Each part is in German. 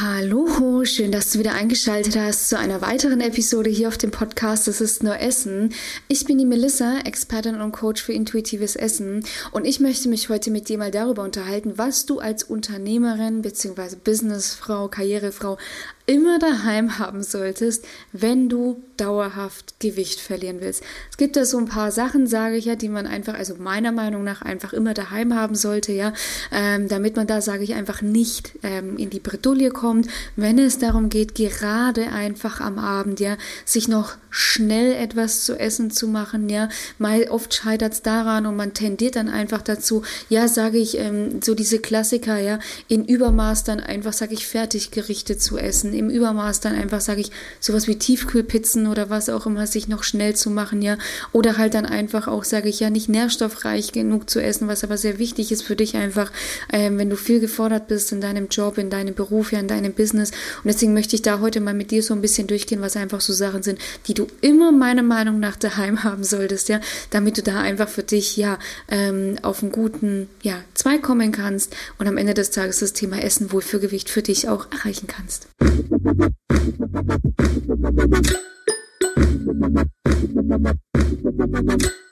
Hallo, schön, dass du wieder eingeschaltet hast zu einer weiteren Episode hier auf dem Podcast Das ist nur Essen. Ich bin die Melissa, Expertin und Coach für intuitives Essen und ich möchte mich heute mit dir mal darüber unterhalten, was du als Unternehmerin bzw. Businessfrau, Karrierefrau immer daheim haben solltest, wenn du dauerhaft Gewicht verlieren willst. Es gibt da so ein paar Sachen, sage ich ja, die man einfach, also meiner Meinung nach einfach immer daheim haben sollte, ja, ähm, damit man da, sage ich einfach, nicht ähm, in die Bredouille kommt, wenn es darum geht, gerade einfach am Abend, ja, sich noch schnell etwas zu essen zu machen, ja, mal oft scheitert es daran und man tendiert dann einfach dazu, ja, sage ich, ähm, so diese Klassiker, ja, in Übermaß dann einfach, sage ich, Fertiggerichte zu essen, im Übermaß dann einfach, sage ich, sowas wie Tiefkühlpizzen oder was auch immer, sich noch schnell zu machen, ja. Oder halt dann einfach auch, sage ich ja, nicht nährstoffreich genug zu essen, was aber sehr wichtig ist für dich einfach, ähm, wenn du viel gefordert bist in deinem Job, in deinem Beruf, ja, in deinem Business. Und deswegen möchte ich da heute mal mit dir so ein bisschen durchgehen, was einfach so Sachen sind, die du immer meiner Meinung nach daheim haben solltest, ja, damit du da einfach für dich, ja, ähm, auf einen guten, ja, Zweig kommen kannst und am Ende des Tages das Thema Essen, Wohlfühlgewicht für dich auch erreichen kannst. Thank you.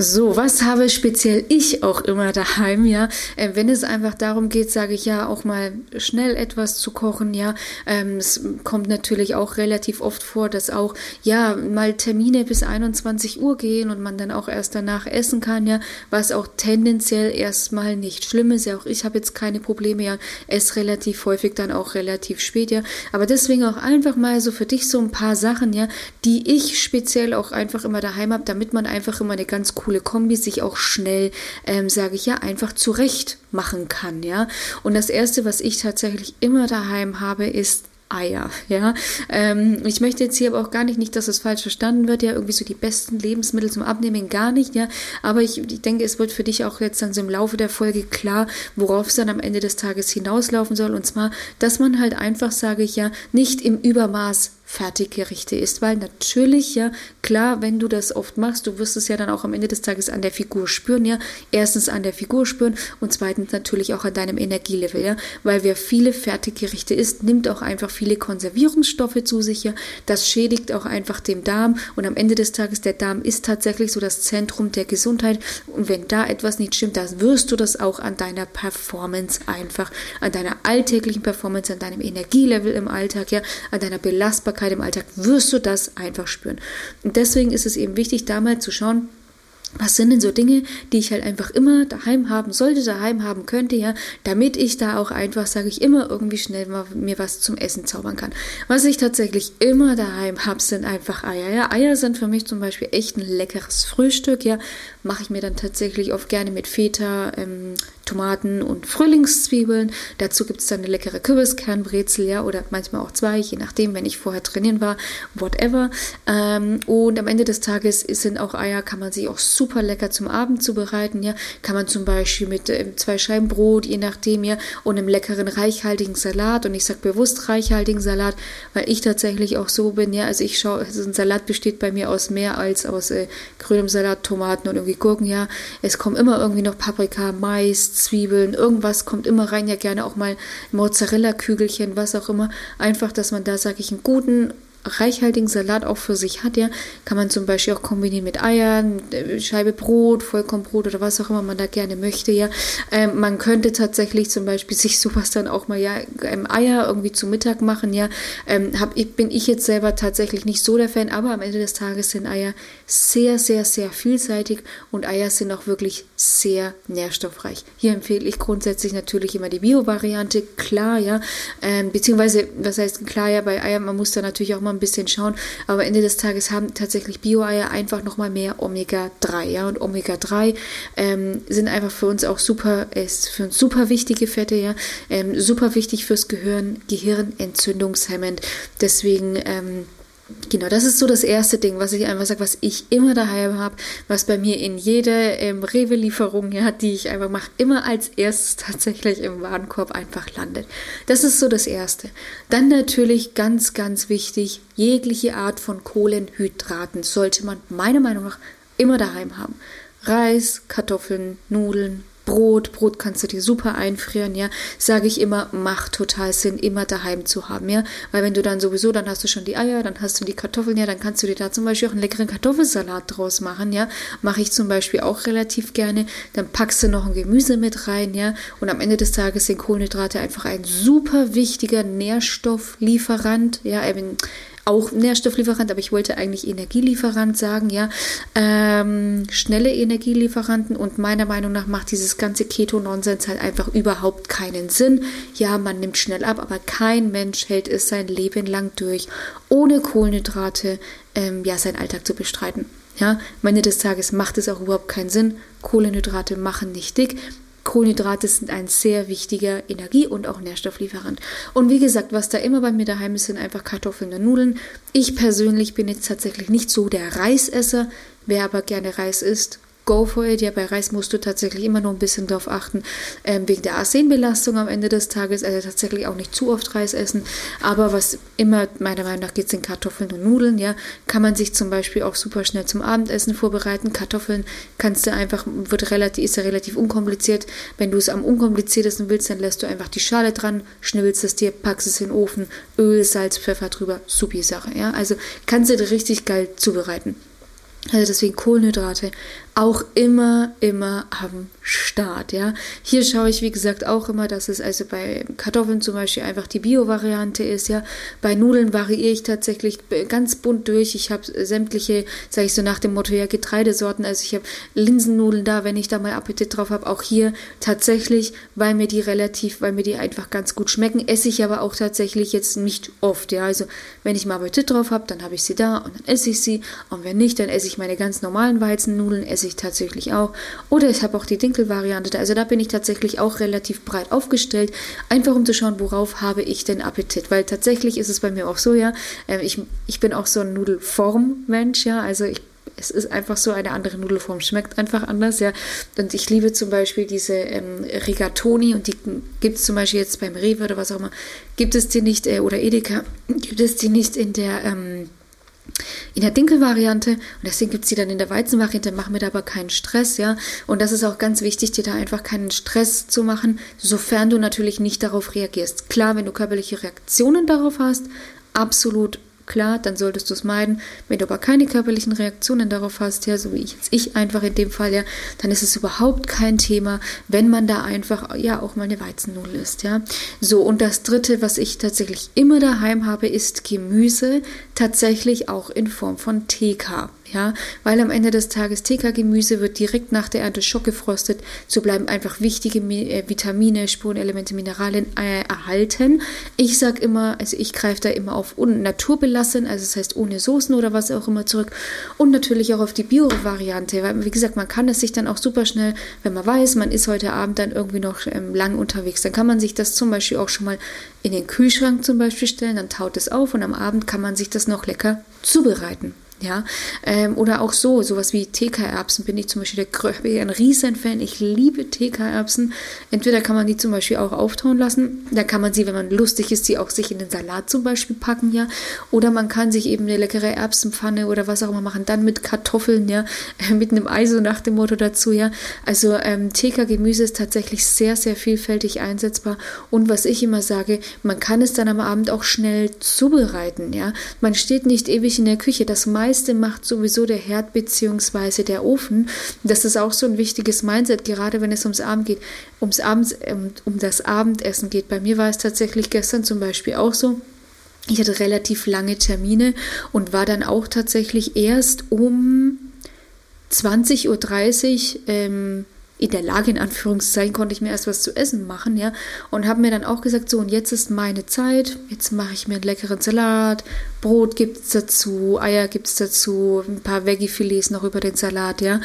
So, was habe speziell ich auch immer daheim, ja? Äh, wenn es einfach darum geht, sage ich ja, auch mal schnell etwas zu kochen, ja. Ähm, es kommt natürlich auch relativ oft vor, dass auch, ja, mal Termine bis 21 Uhr gehen und man dann auch erst danach essen kann, ja. Was auch tendenziell erstmal nicht schlimm ist. Ja, auch ich habe jetzt keine Probleme, ja. Esse relativ häufig dann auch relativ spät, ja. Aber deswegen auch einfach mal so für dich so ein paar Sachen, ja, die ich speziell auch einfach immer daheim habe, damit man einfach immer eine ganz coole coole Kombi sich auch schnell, ähm, sage ich ja, einfach zurecht machen kann, ja. Und das erste, was ich tatsächlich immer daheim habe, ist Eier, ja. Ähm, ich möchte jetzt hier aber auch gar nicht, nicht, dass es falsch verstanden wird, ja, irgendwie so die besten Lebensmittel zum Abnehmen, gar nicht, ja. Aber ich, ich denke, es wird für dich auch jetzt dann so im Laufe der Folge klar, worauf es dann am Ende des Tages hinauslaufen soll. Und zwar, dass man halt einfach, sage ich ja, nicht im Übermaß Fertiggerichte isst, weil natürlich, ja, klar, wenn du das oft machst, du wirst es ja dann auch am Ende des Tages an der Figur spüren, ja, erstens an der Figur spüren und zweitens natürlich auch an deinem Energielevel, ja, weil wer viele Fertiggerichte isst, nimmt auch einfach viele Konservierungsstoffe zu sich, ja, das schädigt auch einfach den Darm und am Ende des Tages, der Darm ist tatsächlich so das Zentrum der Gesundheit und wenn da etwas nicht stimmt, dann wirst du das auch an deiner Performance einfach, an deiner alltäglichen Performance, an deinem Energielevel im Alltag, ja, an deiner Belastbarkeit Dankbarkeit im Alltag wirst du das einfach spüren. Und deswegen ist es eben wichtig, da mal zu schauen, was sind denn so Dinge, die ich halt einfach immer daheim haben sollte, daheim haben könnte, ja, damit ich da auch einfach, sage ich, immer irgendwie schnell mal mir was zum Essen zaubern kann. Was ich tatsächlich immer daheim habe, sind einfach Eier. Ja, Eier sind für mich zum Beispiel echt ein leckeres Frühstück, ja, mache ich mir dann tatsächlich oft gerne mit Feta, ähm, Tomaten und Frühlingszwiebeln. Dazu gibt es dann eine leckere Kürbiskernbrezel, ja, oder manchmal auch zwei, je nachdem, wenn ich vorher trainieren war, whatever. Ähm, und am Ende des Tages sind auch Eier, kann man sie auch super lecker zum Abend zubereiten, ja. Kann man zum Beispiel mit äh, zwei Scheiben Brot, je nachdem, ja, und einem leckeren, reichhaltigen Salat. Und ich sage bewusst reichhaltigen Salat, weil ich tatsächlich auch so bin, ja. Also ich schaue, also ein Salat besteht bei mir aus mehr als aus äh, grünem Salat, Tomaten und irgendwie Gurken, ja. Es kommen immer irgendwie noch Paprika, Mais, Zwiebeln, irgendwas kommt immer rein, ja gerne auch mal Mozzarella-Kügelchen, was auch immer. Einfach, dass man da, sage ich, einen guten reichhaltigen Salat auch für sich hat, ja, kann man zum Beispiel auch kombinieren mit Eiern, äh, Scheibe Brot, Vollkornbrot oder was auch immer man da gerne möchte, ja. Ähm, man könnte tatsächlich zum Beispiel sich sowas dann auch mal, ja, ähm, Eier irgendwie zu Mittag machen, ja. Ähm, hab, ich, bin ich jetzt selber tatsächlich nicht so der Fan, aber am Ende des Tages sind Eier sehr, sehr, sehr vielseitig und Eier sind auch wirklich sehr nährstoffreich. Hier empfehle ich grundsätzlich natürlich immer die Bio-Variante, klar, ja, ähm, beziehungsweise, was heißt klar, ja, bei Eiern, man muss da natürlich auch mal ein bisschen schauen. Aber Ende des Tages haben tatsächlich Bio-Eier einfach nochmal mehr Omega-3. Ja? Und Omega-3 ähm, sind einfach für uns auch super, ist für uns super wichtige Fette, ja. Ähm, super wichtig fürs Gehirn, Gehirnentzündungshemmend. Deswegen, ähm, Genau, das ist so das erste Ding, was ich einfach sage, was ich immer daheim habe, was bei mir in jeder ähm, Rewe-Lieferung, ja, die ich einfach mache, immer als erstes tatsächlich im Warenkorb einfach landet. Das ist so das Erste. Dann natürlich ganz, ganz wichtig, jegliche Art von Kohlenhydraten sollte man meiner Meinung nach immer daheim haben. Reis, Kartoffeln, Nudeln, Brot, Brot kannst du dir super einfrieren, ja, sage ich immer, macht total Sinn, immer daheim zu haben, ja, weil wenn du dann sowieso, dann hast du schon die Eier, dann hast du die Kartoffeln, ja, dann kannst du dir da zum Beispiel auch einen leckeren Kartoffelsalat draus machen, ja, mache ich zum Beispiel auch relativ gerne, dann packst du noch ein Gemüse mit rein, ja, und am Ende des Tages sind Kohlenhydrate einfach ein super wichtiger Nährstofflieferant, ja, eben auch Nährstofflieferant, aber ich wollte eigentlich Energielieferant sagen, ja. Ähm, schnelle Energielieferanten und meiner Meinung nach macht dieses ganze Keto-Nonsens halt einfach überhaupt keinen Sinn. Ja, man nimmt schnell ab, aber kein Mensch hält es sein Leben lang durch, ohne Kohlenhydrate ähm, ja, seinen Alltag zu bestreiten. Ja, am Ende des Tages macht es auch überhaupt keinen Sinn. Kohlenhydrate machen nicht dick. Kohlenhydrate sind ein sehr wichtiger Energie- und auch Nährstofflieferant. Und wie gesagt, was da immer bei mir daheim ist, sind einfach Kartoffeln und Nudeln. Ich persönlich bin jetzt tatsächlich nicht so der Reisesser. Wer aber gerne Reis isst, go for it. Ja, bei Reis musst du tatsächlich immer noch ein bisschen darauf achten, ähm, wegen der Arsenbelastung am Ende des Tages. Also tatsächlich auch nicht zu oft Reis essen. Aber was immer meiner Meinung nach geht, sind Kartoffeln und Nudeln. Ja, kann man sich zum Beispiel auch super schnell zum Abendessen vorbereiten. Kartoffeln kannst du einfach, wird relativ, ist ja relativ unkompliziert. Wenn du es am unkompliziertesten willst, dann lässt du einfach die Schale dran, schnibbelst es dir, packst es in den Ofen, Öl, Salz, Pfeffer drüber. Supi Sache. Ja, also kannst du dir richtig geil zubereiten. Also deswegen Kohlenhydrate auch immer, immer am Start, ja. Hier schaue ich, wie gesagt, auch immer, dass es also bei Kartoffeln zum Beispiel einfach die Bio-Variante ist, ja. Bei Nudeln variiere ich tatsächlich ganz bunt durch. Ich habe sämtliche, sage ich so nach dem Motto, ja, Getreidesorten. Also ich habe Linsennudeln da, wenn ich da mal Appetit drauf habe. Auch hier tatsächlich, weil mir die relativ, weil mir die einfach ganz gut schmecken, esse ich aber auch tatsächlich jetzt nicht oft, ja. Also wenn ich mal Appetit drauf habe, dann habe ich sie da und dann esse ich sie. Und wenn nicht, dann esse ich meine ganz normalen Weizennudeln, esse ich tatsächlich auch. Oder ich habe auch die Dinkelvariante. Also da bin ich tatsächlich auch relativ breit aufgestellt, einfach um zu schauen, worauf habe ich denn Appetit. Weil tatsächlich ist es bei mir auch so, ja, ähm, ich, ich bin auch so ein Nudelform-Mensch, ja, also ich es ist einfach so, eine andere Nudelform schmeckt einfach anders, ja. Und ich liebe zum Beispiel diese ähm, Rigatoni und die gibt es zum Beispiel jetzt beim Rewe oder was auch immer, gibt es die nicht, äh, oder Edeka, gibt es die nicht in der, ähm, in der Dinkelvariante und deswegen gibt es die dann in der Weizenvariante, mach mir da aber keinen Stress, ja. Und das ist auch ganz wichtig, dir da einfach keinen Stress zu machen, sofern du natürlich nicht darauf reagierst. Klar, wenn du körperliche Reaktionen darauf hast, absolut klar, dann solltest du es meiden. Wenn du aber keine körperlichen Reaktionen darauf hast, ja, so wie ich jetzt ich einfach in dem Fall, ja, dann ist es überhaupt kein Thema, wenn man da einfach, ja, auch mal eine Weizennudel isst, ja. So, und das dritte, was ich tatsächlich immer daheim habe, ist Gemüse, tatsächlich auch in Form von TK ja, weil am Ende des Tages TK-Gemüse wird direkt nach der Ernte schockgefrostet, so bleiben einfach wichtige äh, Vitamine, Spurenelemente, Mineralien äh, erhalten. Ich sage immer, also ich greife da immer auf naturbelassen, also das heißt ohne Soßen oder was auch immer zurück und natürlich auch auf die Bio-Variante, weil wie gesagt, man kann es sich dann auch super schnell, wenn man weiß, man ist heute Abend dann irgendwie noch ähm, lang unterwegs, dann kann man sich das zum Beispiel auch schon mal in den Kühlschrank zum Beispiel stellen, dann taut es auf und am Abend kann man sich das noch lecker zubereiten. Ja, ähm, oder auch so, sowas wie TK-Erbsen bin ich zum Beispiel der, ein riesen Fan. Ich liebe TK-Erbsen. Entweder kann man die zum Beispiel auch auftauen lassen, da kann man sie, wenn man lustig ist, sie auch sich in den Salat zum Beispiel packen, ja. Oder man kann sich eben eine leckere Erbsenpfanne oder was auch immer machen, dann mit Kartoffeln, ja, mit einem Ei so nach dem Motto dazu, ja. Also ähm, TK-Gemüse ist tatsächlich sehr, sehr vielfältig einsetzbar. Und was ich immer sage, man kann es dann am Abend auch schnell zubereiten, ja. Man steht nicht ewig in der Küche. Das meiste meiste macht sowieso der Herd bzw. der Ofen. Das ist auch so ein wichtiges Mindset, gerade wenn es ums Abend geht, ums Abends, um, um das Abendessen geht. Bei mir war es tatsächlich gestern zum Beispiel auch so. Ich hatte relativ lange Termine und war dann auch tatsächlich erst um 20.30 Uhr ähm, in der Lage, in Anführungszeichen, konnte ich mir erst was zu essen machen, ja. Und habe mir dann auch gesagt, so, und jetzt ist meine Zeit, jetzt mache ich mir einen leckeren Salat, Brot gibt es dazu, Eier gibt es dazu, ein paar Veggie-Filets noch über den Salat, ja.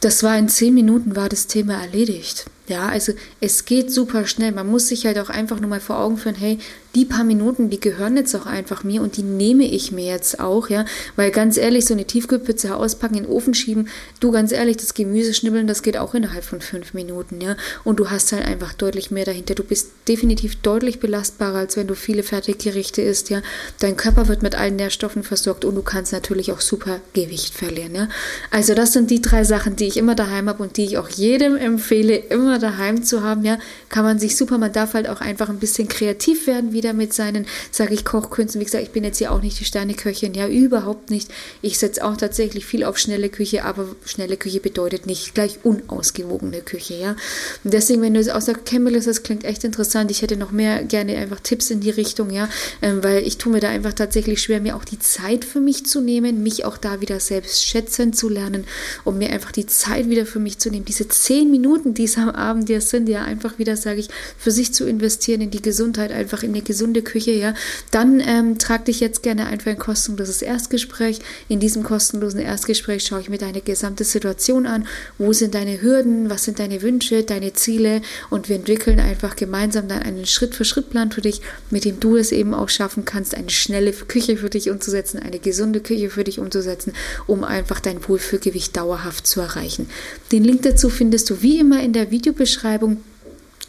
Das war in zehn Minuten war das Thema erledigt. Ja, also es geht super schnell. Man muss sich halt auch einfach nur mal vor Augen führen, hey, die paar Minuten, die gehören jetzt auch einfach mir und die nehme ich mir jetzt auch, ja. Weil ganz ehrlich, so eine Tiefkühlpizza auspacken, in den Ofen schieben, du ganz ehrlich, das Gemüse schnibbeln, das geht auch innerhalb von fünf Minuten, ja. Und du hast halt einfach deutlich mehr dahinter. Du bist definitiv deutlich belastbarer, als wenn du viele Fertiggerichte isst, ja. Dein Körper wird mit allen Nährstoffen versorgt und du kannst natürlich auch super Gewicht verlieren, ja. Also das sind die drei Sachen, die ich immer daheim habe und die ich auch jedem empfehle, immer daheim zu haben, ja. Kann man sich super, man darf halt auch einfach ein bisschen kreativ werden, wie wieder mit seinen, sage ich, Kochkünsten. Wie gesagt, ich bin jetzt hier auch nicht die Sterneköchin, ja, überhaupt nicht. Ich setze auch tatsächlich viel auf schnelle Küche, aber schnelle Küche bedeutet nicht gleich unausgewogene Küche, ja. Und deswegen, wenn du jetzt auch sagst, Campbell das klingt echt interessant, ich hätte noch mehr gerne einfach Tipps in die Richtung, ja, ähm, weil ich tue mir da einfach tatsächlich schwer, mir auch die Zeit für mich zu nehmen, mich auch da wieder selbst schätzen zu lernen, um mir einfach die Zeit wieder für mich zu nehmen, diese zehn Minuten, die es am Abend ja sind, ja, einfach wieder, sage ich, für sich zu investieren, in die Gesundheit, einfach in die gesunde Küche, ja, dann ähm, trag dich jetzt gerne einfach ein kostenloses Erstgespräch. In diesem kostenlosen Erstgespräch schaue ich mir deine gesamte Situation an. Wo sind deine Hürden? Was sind deine Wünsche, deine Ziele? Und wir entwickeln einfach gemeinsam dann einen Schritt-für-Schritt-Plan für dich, mit dem du es eben auch schaffen kannst, eine schnelle Küche für dich umzusetzen, eine gesunde Küche für dich umzusetzen, um einfach dein Wohlfühlgewicht dauerhaft zu erreichen. Den Link dazu findest du wie immer in der Videobeschreibung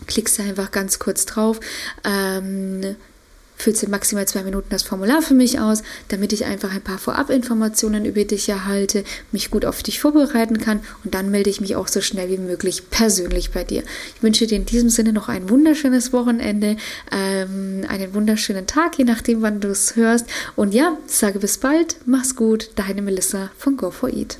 klickst du einfach ganz kurz drauf. Ähm, füllst in maximal zwei Minuten das Formular für mich aus, damit ich einfach ein paar Vorabinformationen über dich erhalte, mich gut auf dich vorbereiten kann und dann melde ich mich auch so schnell wie möglich persönlich bei dir. Ich wünsche dir in diesem Sinne noch ein wunderschönes Wochenende, ähm, einen wunderschönen Tag, je nachdem, wann du es hörst. Und ja, sage bis bald, mach's gut, deine Melissa von Go4Eat.